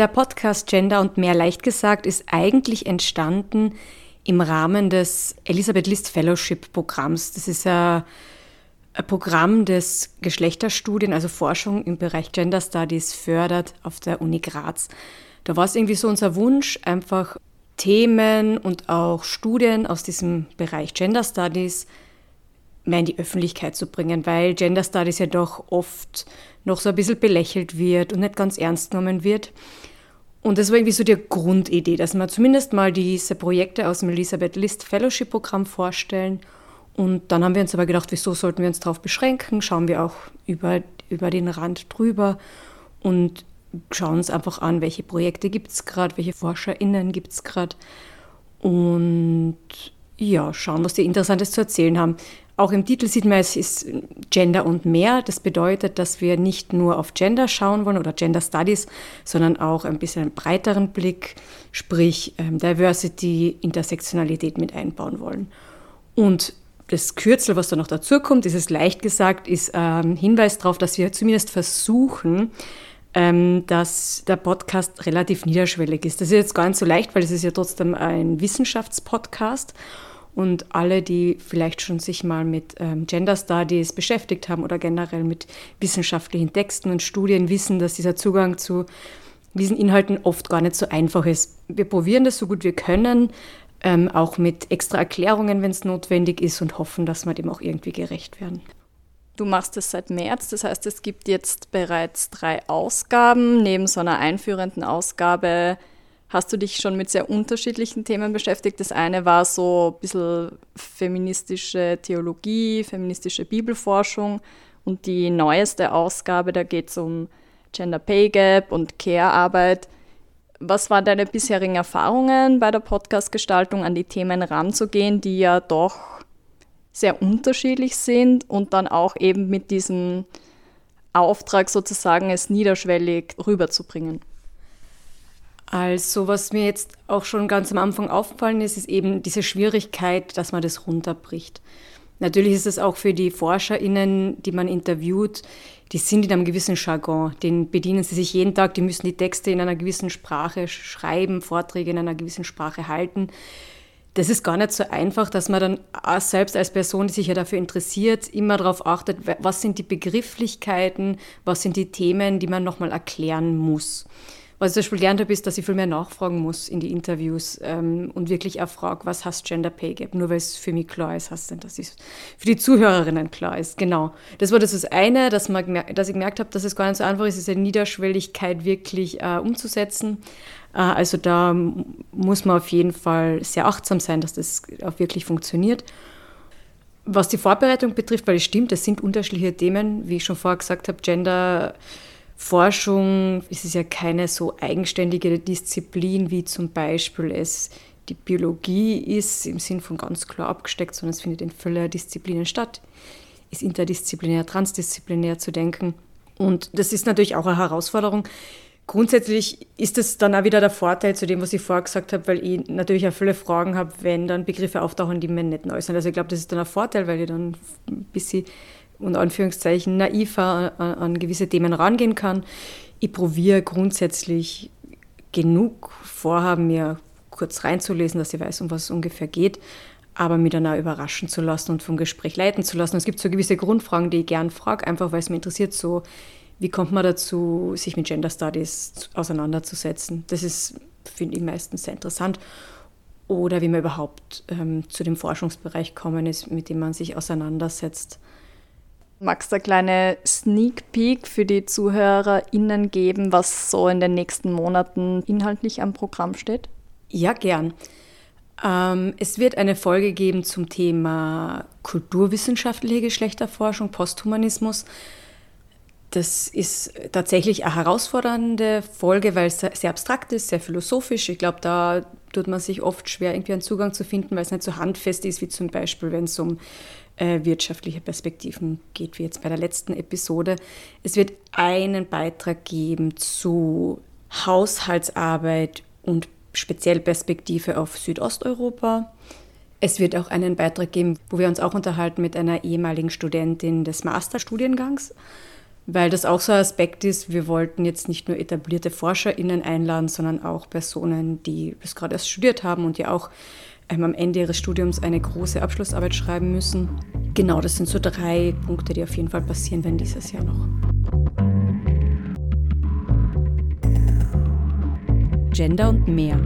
Der Podcast Gender und mehr leicht gesagt ist eigentlich entstanden im Rahmen des Elisabeth List Fellowship Programms. Das ist ein, ein Programm, das Geschlechterstudien, also Forschung im Bereich Gender Studies fördert auf der Uni Graz. Da war es irgendwie so unser Wunsch, einfach Themen und auch Studien aus diesem Bereich Gender Studies mehr in die Öffentlichkeit zu bringen, weil Gender Studies ja doch oft noch so ein bisschen belächelt wird und nicht ganz ernst genommen wird. Und das war irgendwie so die Grundidee, dass wir zumindest mal diese Projekte aus dem Elisabeth List Fellowship Programm vorstellen. Und dann haben wir uns aber gedacht, wieso sollten wir uns darauf beschränken? Schauen wir auch über, über den Rand drüber und schauen uns einfach an, welche Projekte gibt es gerade, welche ForscherInnen gibt es gerade. Und ja, schauen, was die Interessantes zu erzählen haben. Auch im Titel sieht man, es ist Gender und mehr. Das bedeutet, dass wir nicht nur auf Gender schauen wollen oder Gender Studies, sondern auch ein bisschen einen breiteren Blick, sprich ähm, Diversity, Intersektionalität mit einbauen wollen. Und das Kürzel, was da noch dazu kommt, ist es leicht gesagt, ist ein ähm, Hinweis darauf, dass wir zumindest versuchen, ähm, dass der Podcast relativ niederschwellig ist. Das ist jetzt gar nicht so leicht, weil es ist ja trotzdem ein Wissenschaftspodcast. Und alle, die vielleicht schon sich mal mit ähm, Gender Studies beschäftigt haben oder generell mit wissenschaftlichen Texten und Studien, wissen, dass dieser Zugang zu diesen Inhalten oft gar nicht so einfach ist. Wir probieren das so gut wir können, ähm, auch mit extra Erklärungen, wenn es notwendig ist, und hoffen, dass wir dem auch irgendwie gerecht werden. Du machst es seit März, das heißt, es gibt jetzt bereits drei Ausgaben. Neben so einer einführenden Ausgabe hast du dich schon mit sehr unterschiedlichen Themen beschäftigt. Das eine war so ein bisschen feministische Theologie, feministische Bibelforschung und die neueste Ausgabe, da geht es um Gender Pay Gap und Care-Arbeit. Was waren deine bisherigen Erfahrungen bei der Podcast-Gestaltung, an die Themen ranzugehen, die ja doch sehr unterschiedlich sind und dann auch eben mit diesem Auftrag sozusagen es niederschwellig rüberzubringen? Also was mir jetzt auch schon ganz am Anfang aufgefallen ist, ist eben diese Schwierigkeit, dass man das runterbricht. Natürlich ist es auch für die ForscherInnen, die man interviewt, die sind in einem gewissen Jargon, den bedienen sie sich jeden Tag, die müssen die Texte in einer gewissen Sprache schreiben, Vorträge in einer gewissen Sprache halten. Das ist gar nicht so einfach, dass man dann selbst als Person, die sich ja dafür interessiert, immer darauf achtet, was sind die Begrifflichkeiten, was sind die Themen, die man nochmal erklären muss. Was ich zum Beispiel gelernt habe, ist, dass ich viel mehr nachfragen muss in die Interviews ähm, und wirklich auch frage, was heißt Gender Pay Gap? Nur weil es für mich klar ist, heißt denn, dass es für die Zuhörerinnen klar ist. Genau. Das war das, das eine, dass, man, dass ich gemerkt habe, dass es gar nicht so einfach ist, diese Niederschwelligkeit wirklich äh, umzusetzen. Äh, also da muss man auf jeden Fall sehr achtsam sein, dass das auch wirklich funktioniert. Was die Vorbereitung betrifft, weil es stimmt, es sind unterschiedliche Themen, wie ich schon vorher gesagt habe, Gender Forschung ist es ja keine so eigenständige Disziplin, wie zum Beispiel es die Biologie ist, im Sinn von ganz klar abgesteckt, sondern es findet in vielen Disziplinen statt, ist interdisziplinär, transdisziplinär zu denken. Und das ist natürlich auch eine Herausforderung. Grundsätzlich ist es dann auch wieder der Vorteil zu dem, was ich vorher gesagt habe, weil ich natürlich auch viele Fragen habe, wenn dann Begriffe auftauchen, die mir nicht neu sind. Also ich glaube, das ist dann ein Vorteil, weil ich dann ein bisschen und Anführungszeichen naiver an, an gewisse Themen rangehen kann. Ich probiere grundsätzlich genug Vorhaben, mir kurz reinzulesen, dass ich weiß, um was es ungefähr geht, aber mich dann auch überraschen zu lassen und vom Gespräch leiten zu lassen. Es gibt so gewisse Grundfragen, die ich gern frage, einfach weil es mich interessiert, so wie kommt man dazu, sich mit Gender Studies auseinanderzusetzen. Das ist, finde ich, meistens sehr interessant. Oder wie man überhaupt ähm, zu dem Forschungsbereich kommen ist, mit dem man sich auseinandersetzt. Magst du eine kleine Sneak Peek für die ZuhörerInnen geben, was so in den nächsten Monaten inhaltlich am Programm steht? Ja, gern. Ähm, es wird eine Folge geben zum Thema kulturwissenschaftliche Geschlechterforschung, Posthumanismus. Das ist tatsächlich eine herausfordernde Folge, weil es sehr abstrakt ist, sehr philosophisch. Ich glaube, da tut man sich oft schwer, irgendwie einen Zugang zu finden, weil es nicht so handfest ist, wie zum Beispiel, wenn es um äh, wirtschaftliche Perspektiven geht, wie jetzt bei der letzten Episode. Es wird einen Beitrag geben zu Haushaltsarbeit und speziell Perspektive auf Südosteuropa. Es wird auch einen Beitrag geben, wo wir uns auch unterhalten mit einer ehemaligen Studentin des Masterstudiengangs weil das auch so ein Aspekt ist, wir wollten jetzt nicht nur etablierte ForscherInnen einladen, sondern auch Personen, die das gerade erst studiert haben und die auch ähm, am Ende ihres Studiums eine große Abschlussarbeit schreiben müssen. Genau, das sind so drei Punkte, die auf jeden Fall passieren werden dieses Jahr noch. Gender und mehr